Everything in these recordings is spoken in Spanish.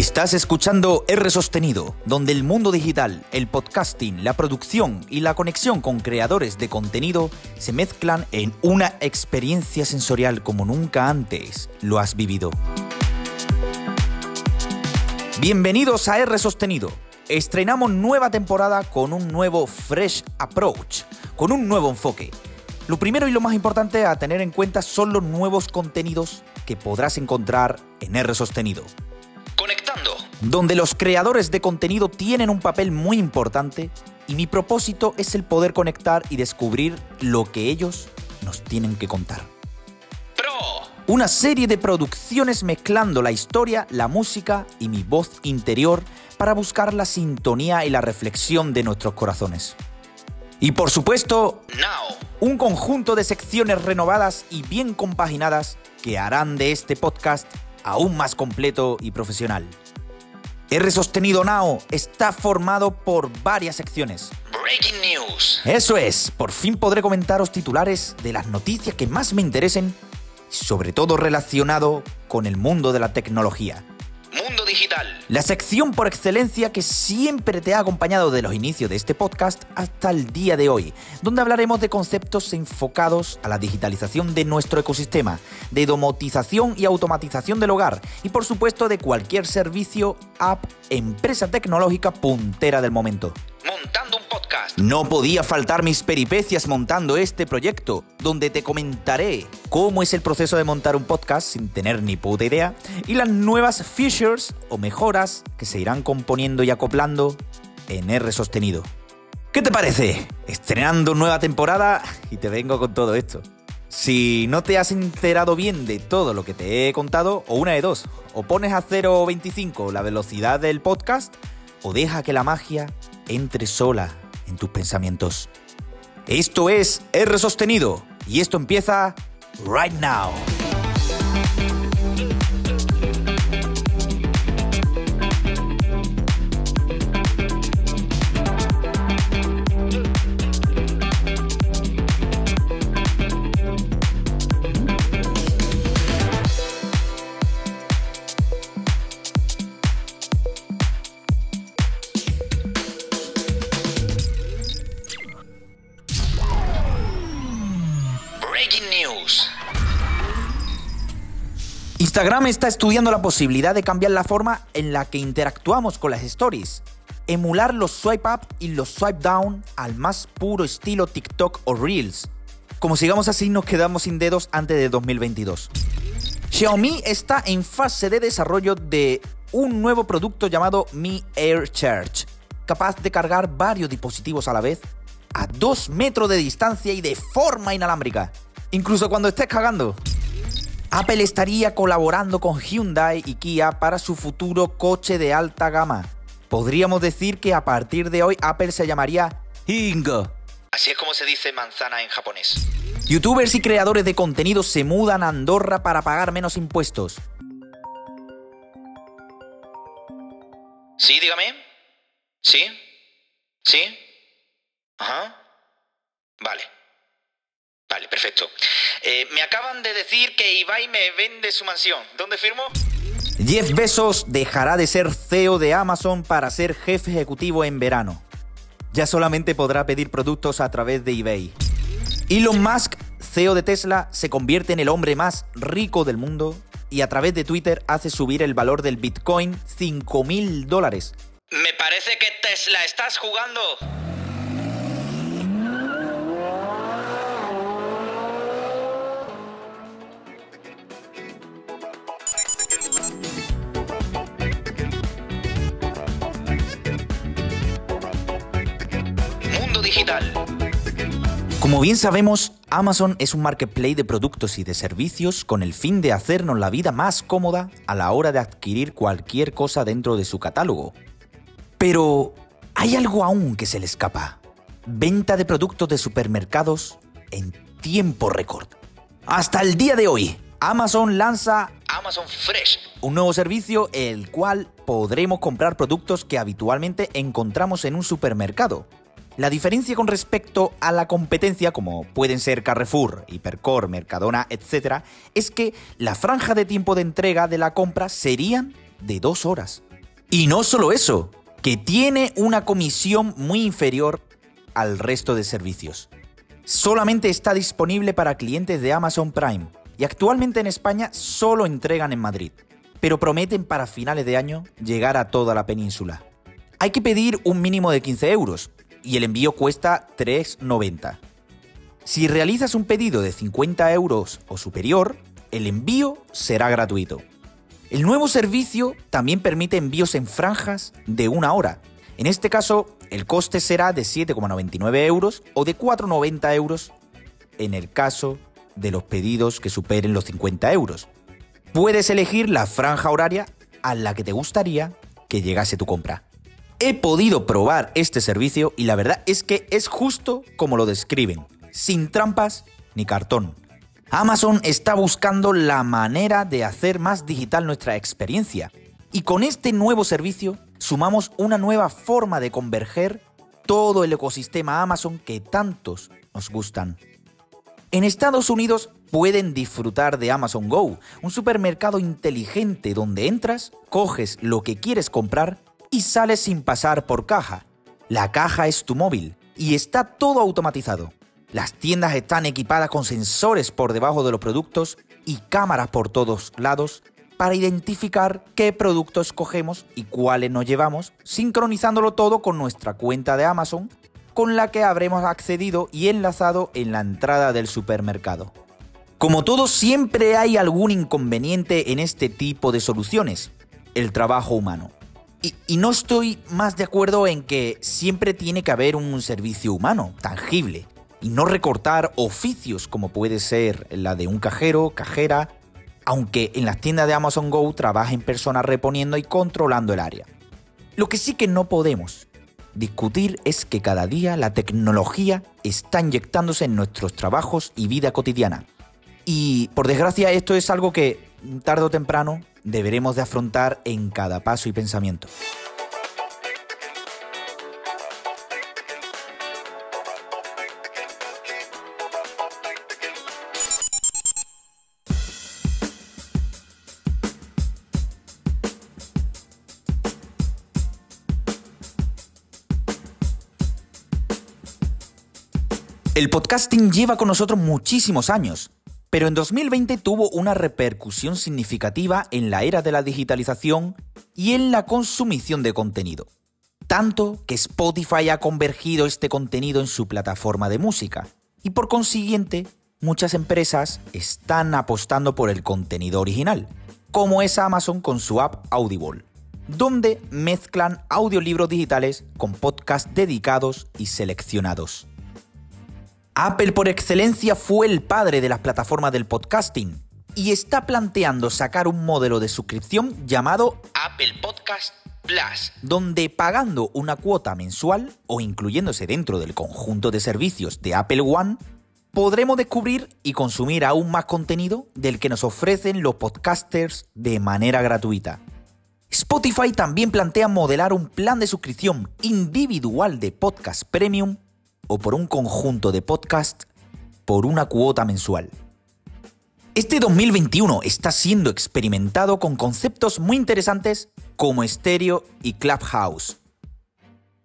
Estás escuchando R Sostenido, donde el mundo digital, el podcasting, la producción y la conexión con creadores de contenido se mezclan en una experiencia sensorial como nunca antes lo has vivido. Bienvenidos a R Sostenido. Estrenamos nueva temporada con un nuevo Fresh Approach, con un nuevo enfoque. Lo primero y lo más importante a tener en cuenta son los nuevos contenidos que podrás encontrar en R Sostenido donde los creadores de contenido tienen un papel muy importante y mi propósito es el poder conectar y descubrir lo que ellos nos tienen que contar. Pro. Una serie de producciones mezclando la historia, la música y mi voz interior para buscar la sintonía y la reflexión de nuestros corazones. Y por supuesto, Now. un conjunto de secciones renovadas y bien compaginadas que harán de este podcast aún más completo y profesional. R Sostenido Now está formado por varias secciones. Breaking News. Eso es, por fin podré comentaros titulares de las noticias que más me interesen, sobre todo relacionado con el mundo de la tecnología. Mundo Digital. La sección por excelencia que siempre te ha acompañado de los inicios de este podcast hasta el día de hoy, donde hablaremos de conceptos enfocados a la digitalización de nuestro ecosistema, de domotización y automatización del hogar y por supuesto de cualquier servicio, app, empresa tecnológica puntera del momento. Montando un podcast. No podía faltar mis peripecias montando este proyecto, donde te comentaré cómo es el proceso de montar un podcast sin tener ni puta idea y las nuevas features o mejoras que se irán componiendo y acoplando en R sostenido. ¿Qué te parece? Estrenando nueva temporada y te vengo con todo esto. Si no te has enterado bien de todo lo que te he contado, o una de dos, o pones a 0.25 la velocidad del podcast, o deja que la magia entre sola en tus pensamientos. Esto es R sostenido y esto empieza right now. Instagram está estudiando la posibilidad de cambiar la forma en la que interactuamos con las stories. Emular los swipe up y los swipe down al más puro estilo TikTok o Reels. Como sigamos así nos quedamos sin dedos antes de 2022. Xiaomi está en fase de desarrollo de un nuevo producto llamado Mi Air Charge, capaz de cargar varios dispositivos a la vez a 2 metros de distancia y de forma inalámbrica. Incluso cuando estés cagando. Apple estaría colaborando con Hyundai y Kia para su futuro coche de alta gama. Podríamos decir que a partir de hoy Apple se llamaría Hingo. Así es como se dice manzana en japonés. Youtubers y creadores de contenido se mudan a Andorra para pagar menos impuestos. Sí, dígame. ¿Sí? ¿Sí? Ajá. Vale. Vale, perfecto. Eh, me acaban de decir que Ibai me vende su mansión. ¿Dónde firmo? Jeff Bezos dejará de ser CEO de Amazon para ser jefe ejecutivo en verano. Ya solamente podrá pedir productos a través de eBay. Elon Musk, CEO de Tesla, se convierte en el hombre más rico del mundo y a través de Twitter hace subir el valor del Bitcoin 5 mil dólares. Me parece que Tesla estás jugando. Digital. Como bien sabemos, Amazon es un marketplace de productos y de servicios con el fin de hacernos la vida más cómoda a la hora de adquirir cualquier cosa dentro de su catálogo. Pero hay algo aún que se le escapa. Venta de productos de supermercados en tiempo récord. Hasta el día de hoy, Amazon lanza Amazon Fresh, un nuevo servicio el cual podremos comprar productos que habitualmente encontramos en un supermercado la diferencia con respecto a la competencia, como pueden ser Carrefour, Hipercor, Mercadona, etc., es que la franja de tiempo de entrega de la compra serían de dos horas. Y no solo eso, que tiene una comisión muy inferior al resto de servicios. Solamente está disponible para clientes de Amazon Prime y actualmente en España solo entregan en Madrid, pero prometen para finales de año llegar a toda la península. Hay que pedir un mínimo de 15 euros y el envío cuesta 3,90. Si realizas un pedido de 50 euros o superior, el envío será gratuito. El nuevo servicio también permite envíos en franjas de una hora. En este caso, el coste será de 7,99 euros o de 4,90 euros en el caso de los pedidos que superen los 50 euros. Puedes elegir la franja horaria a la que te gustaría que llegase tu compra. He podido probar este servicio y la verdad es que es justo como lo describen, sin trampas ni cartón. Amazon está buscando la manera de hacer más digital nuestra experiencia. Y con este nuevo servicio sumamos una nueva forma de converger todo el ecosistema Amazon que tantos nos gustan. En Estados Unidos pueden disfrutar de Amazon Go, un supermercado inteligente donde entras, coges lo que quieres comprar y sales sin pasar por caja. La caja es tu móvil y está todo automatizado. Las tiendas están equipadas con sensores por debajo de los productos y cámaras por todos lados para identificar qué productos cogemos y cuáles nos llevamos, sincronizándolo todo con nuestra cuenta de Amazon, con la que habremos accedido y enlazado en la entrada del supermercado. Como todo, siempre hay algún inconveniente en este tipo de soluciones, el trabajo humano. Y, no estoy más de acuerdo en que siempre tiene que haber un servicio humano, tangible, y no recortar oficios como puede ser la de un cajero, cajera, aunque en las tiendas de Amazon Go trabajen personas reponiendo y controlando el área. Lo que sí que no podemos discutir es que cada día la tecnología está inyectándose en nuestros trabajos y vida cotidiana. Y por desgracia esto es algo que tarde o temprano deberemos de afrontar en cada paso y pensamiento. El podcasting lleva con nosotros muchísimos años, pero en 2020 tuvo una repercusión significativa en la era de la digitalización y en la consumición de contenido. Tanto que Spotify ha convergido este contenido en su plataforma de música y por consiguiente muchas empresas están apostando por el contenido original, como es Amazon con su app Audible, donde mezclan audiolibros digitales con podcasts dedicados y seleccionados. Apple por excelencia fue el padre de las plataformas del podcasting y está planteando sacar un modelo de suscripción llamado Apple Podcast Plus, donde pagando una cuota mensual o incluyéndose dentro del conjunto de servicios de Apple One, podremos descubrir y consumir aún más contenido del que nos ofrecen los podcasters de manera gratuita. Spotify también plantea modelar un plan de suscripción individual de podcast premium o por un conjunto de podcast por una cuota mensual. Este 2021 está siendo experimentado con conceptos muy interesantes como Stereo y Clubhouse.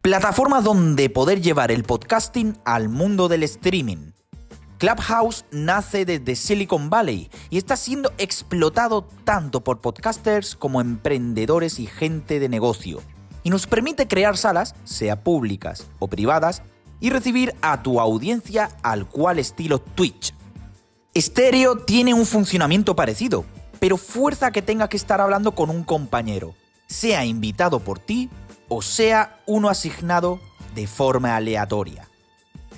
Plataformas donde poder llevar el podcasting al mundo del streaming. Clubhouse nace desde Silicon Valley y está siendo explotado tanto por podcasters como emprendedores y gente de negocio. Y nos permite crear salas, sea públicas o privadas, y recibir a tu audiencia al cual estilo Twitch. Stereo tiene un funcionamiento parecido, pero fuerza que tenga que estar hablando con un compañero, sea invitado por ti o sea uno asignado de forma aleatoria.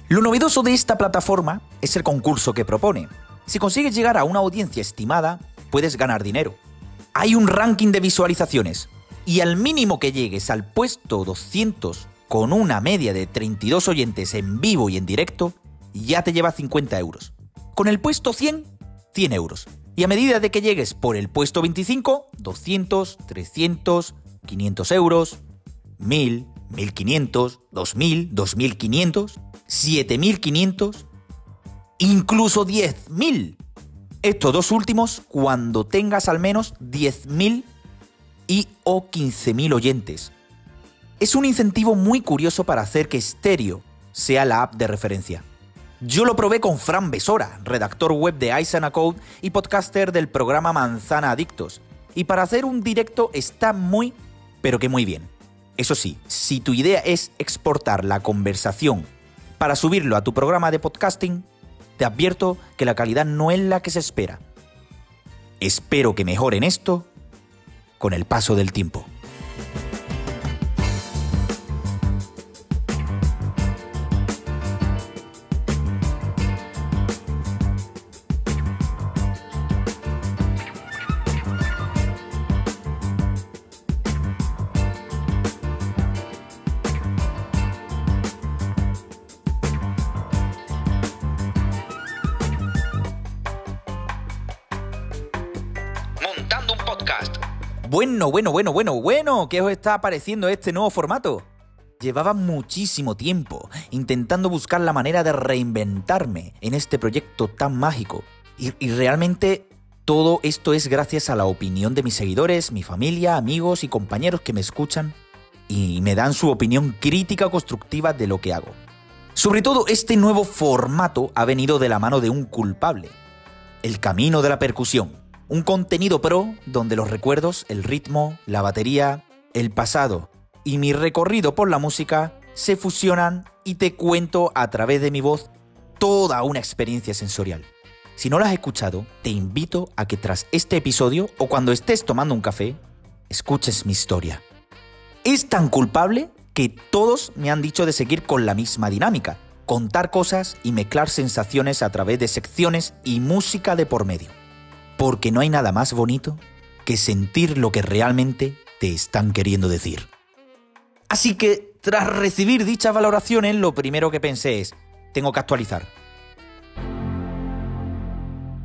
Lo novedoso de esta plataforma es el concurso que propone. Si consigues llegar a una audiencia estimada, puedes ganar dinero. Hay un ranking de visualizaciones y al mínimo que llegues al puesto 200 con una media de 32 oyentes en vivo y en directo, ya te lleva 50 euros. Con el puesto 100, 100 euros. Y a medida de que llegues por el puesto 25, 200, 300, 500 euros, 1000, 1500, 2000, 2500, 7500, incluso 10.000. Estos dos últimos cuando tengas al menos 10.000 y o 15.000 oyentes. Es un incentivo muy curioso para hacer que Stereo sea la app de referencia. Yo lo probé con Fran Besora, redactor web de Isana Code y podcaster del programa Manzana Adictos. Y para hacer un directo está muy, pero que muy bien. Eso sí, si tu idea es exportar la conversación para subirlo a tu programa de podcasting, te advierto que la calidad no es la que se espera. Espero que mejoren esto con el paso del tiempo. Bueno, bueno, bueno, bueno, bueno, ¿qué os está pareciendo este nuevo formato? Llevaba muchísimo tiempo intentando buscar la manera de reinventarme en este proyecto tan mágico. Y, y, realmente todo esto es gracias a la opinión de mis seguidores, mi familia, amigos y compañeros que me escuchan y me dan su opinión crítica o constructiva de lo que hago. Sobre todo este nuevo formato ha venido de la mano de un culpable, el camino de la percusión un contenido pro donde los recuerdos, el ritmo, la batería, el pasado y mi recorrido por la música se fusionan y te cuento a través de mi voz toda una experiencia sensorial. Si no la has escuchado, te invito a que tras este episodio o cuando estés tomando un café, escuches mi historia. Es tan culpable que todos me han dicho de seguir con la misma dinámica, contar cosas y mezclar sensaciones a través de secciones y música de por medio porque no hay nada más bonito que sentir lo que realmente te están queriendo decir. Así que, tras recibir dichas valoraciones, lo primero que pensé es, tengo que actualizar.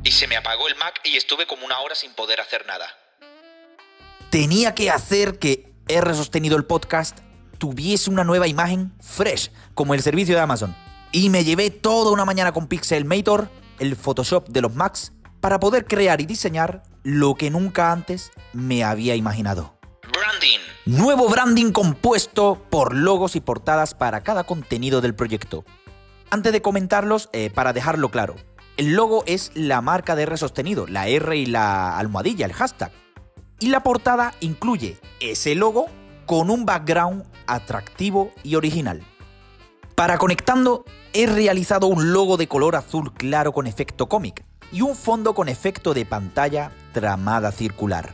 Y se me apagó el Mac y estuve como una hora sin poder hacer nada. Tenía que hacer que R sostenido el podcast tuviese una nueva imagen fresh, como el servicio de Amazon. Y me llevé toda una mañana con Pixelmator, el Photoshop de los Macs, para poder crear y diseñar lo que nunca antes me había imaginado. Branding. Nuevo branding compuesto por logos y portadas para cada contenido del proyecto. Antes de comentarlos, eh, para dejarlo claro, el logo es la marca de R sostenido, la R y la almohadilla, el hashtag. Y la portada incluye ese logo con un background atractivo y original. Para conectando, he realizado un logo de color azul claro con efecto cómic, y un fondo con efecto de pantalla tramada circular.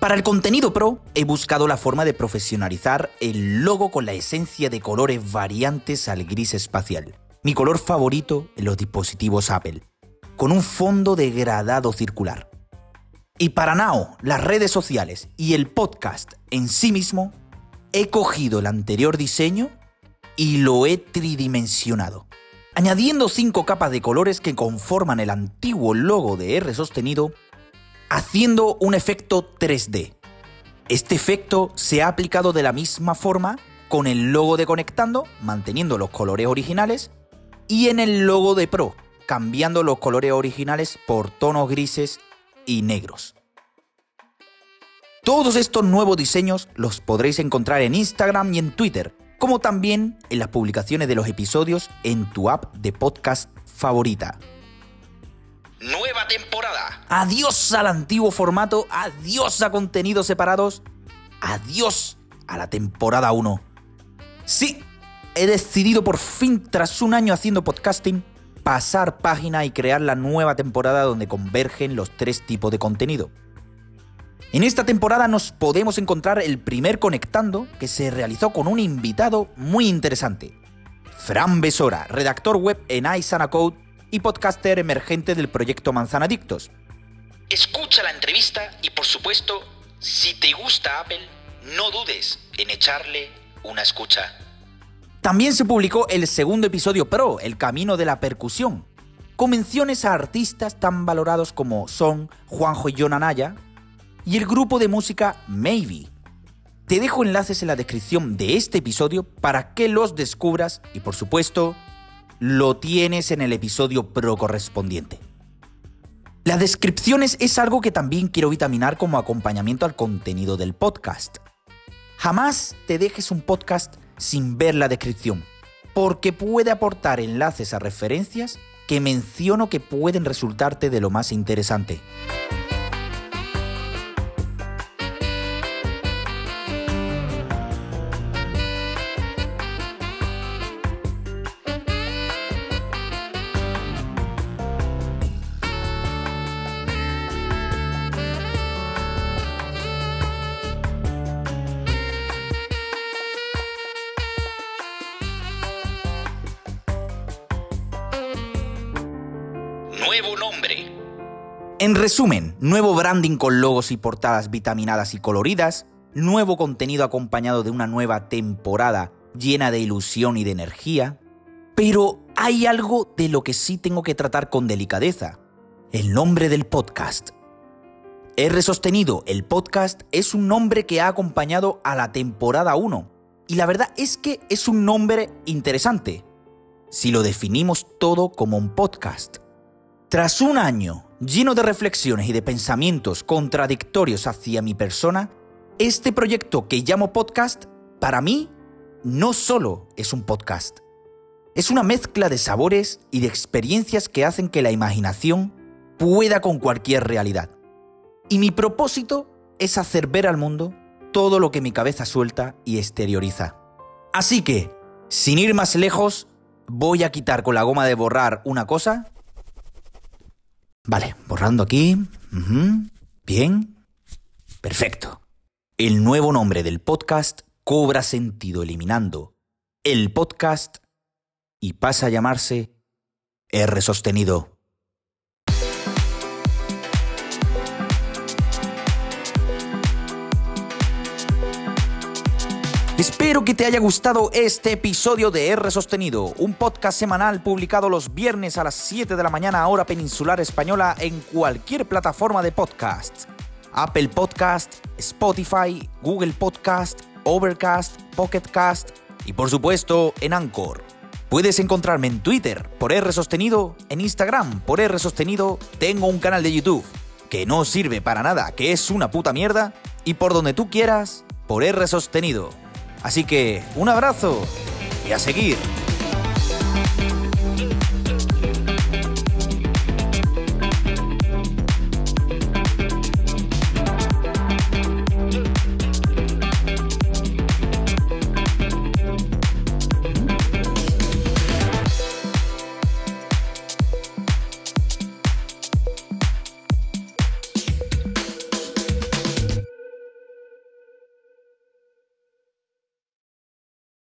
Para el contenido pro he buscado la forma de profesionalizar el logo con la esencia de colores variantes al gris espacial, mi color favorito en los dispositivos Apple, con un fondo degradado circular. Y para Now, las redes sociales y el podcast en sí mismo, he cogido el anterior diseño y lo he tridimensionado añadiendo cinco capas de colores que conforman el antiguo logo de R sostenido, haciendo un efecto 3D. Este efecto se ha aplicado de la misma forma con el logo de Conectando, manteniendo los colores originales, y en el logo de Pro, cambiando los colores originales por tonos grises y negros. Todos estos nuevos diseños los podréis encontrar en Instagram y en Twitter, como también en las publicaciones de los episodios en tu app de podcast favorita. Nueva temporada. Adiós al antiguo formato, adiós a contenidos separados, adiós a la temporada 1. Sí, he decidido por fin, tras un año haciendo podcasting, pasar página y crear la nueva temporada donde convergen los tres tipos de contenido en esta temporada nos podemos encontrar el primer Conectando que se realizó con un invitado muy interesante. Fran Besora, redactor web en iSana Code y podcaster emergente del proyecto Manzana Dictos. Escucha la entrevista y por supuesto, si te gusta Apple, no dudes en echarle una escucha. También se publicó el segundo episodio Pro, El Camino de la Percusión, con menciones a artistas tan valorados como son Juanjo y John Anaya, y el grupo de música Maybe. Te dejo enlaces en la descripción de este episodio para que los descubras y por supuesto lo tienes en el episodio pro correspondiente. Las descripciones es algo que también quiero vitaminar como acompañamiento al contenido del podcast. Jamás te dejes un podcast sin ver la descripción, porque puede aportar enlaces a referencias que menciono que pueden resultarte de lo más interesante. En resumen, nuevo branding con logos y portadas vitaminadas y coloridas, nuevo contenido acompañado de una nueva temporada llena de ilusión y de energía. Pero hay algo de lo que sí tengo que tratar con delicadeza. El nombre del podcast. R sostenido, el podcast es un nombre que ha acompañado a la temporada 1. Y la verdad es que es un nombre interesante, si lo definimos todo como un podcast. Tras un año lleno de reflexiones y de pensamientos contradictorios hacia mi persona, este proyecto que llamo podcast, para mí, no solo es un podcast. Es una mezcla de sabores y de experiencias que hacen que la imaginación pueda con cualquier realidad. Y mi propósito es hacer ver al mundo todo lo que mi cabeza suelta y exterioriza. Así que, sin ir más lejos, voy a quitar con la goma de borrar una cosa Vale, borrando aquí. Bien. Perfecto. El nuevo nombre del podcast cobra sentido eliminando el podcast y pasa a llamarse R sostenido. Espero que te haya gustado este episodio de R Sostenido, un podcast semanal publicado los viernes a las 7 de la mañana hora peninsular española en cualquier plataforma de podcast. Apple Podcast, Spotify, Google Podcast, Overcast, Pocketcast y por supuesto en Anchor. Puedes encontrarme en Twitter por R Sostenido, en Instagram por R Sostenido, tengo un canal de YouTube que no sirve para nada, que es una puta mierda, y por donde tú quieras, por R Sostenido. Así que un abrazo y a seguir.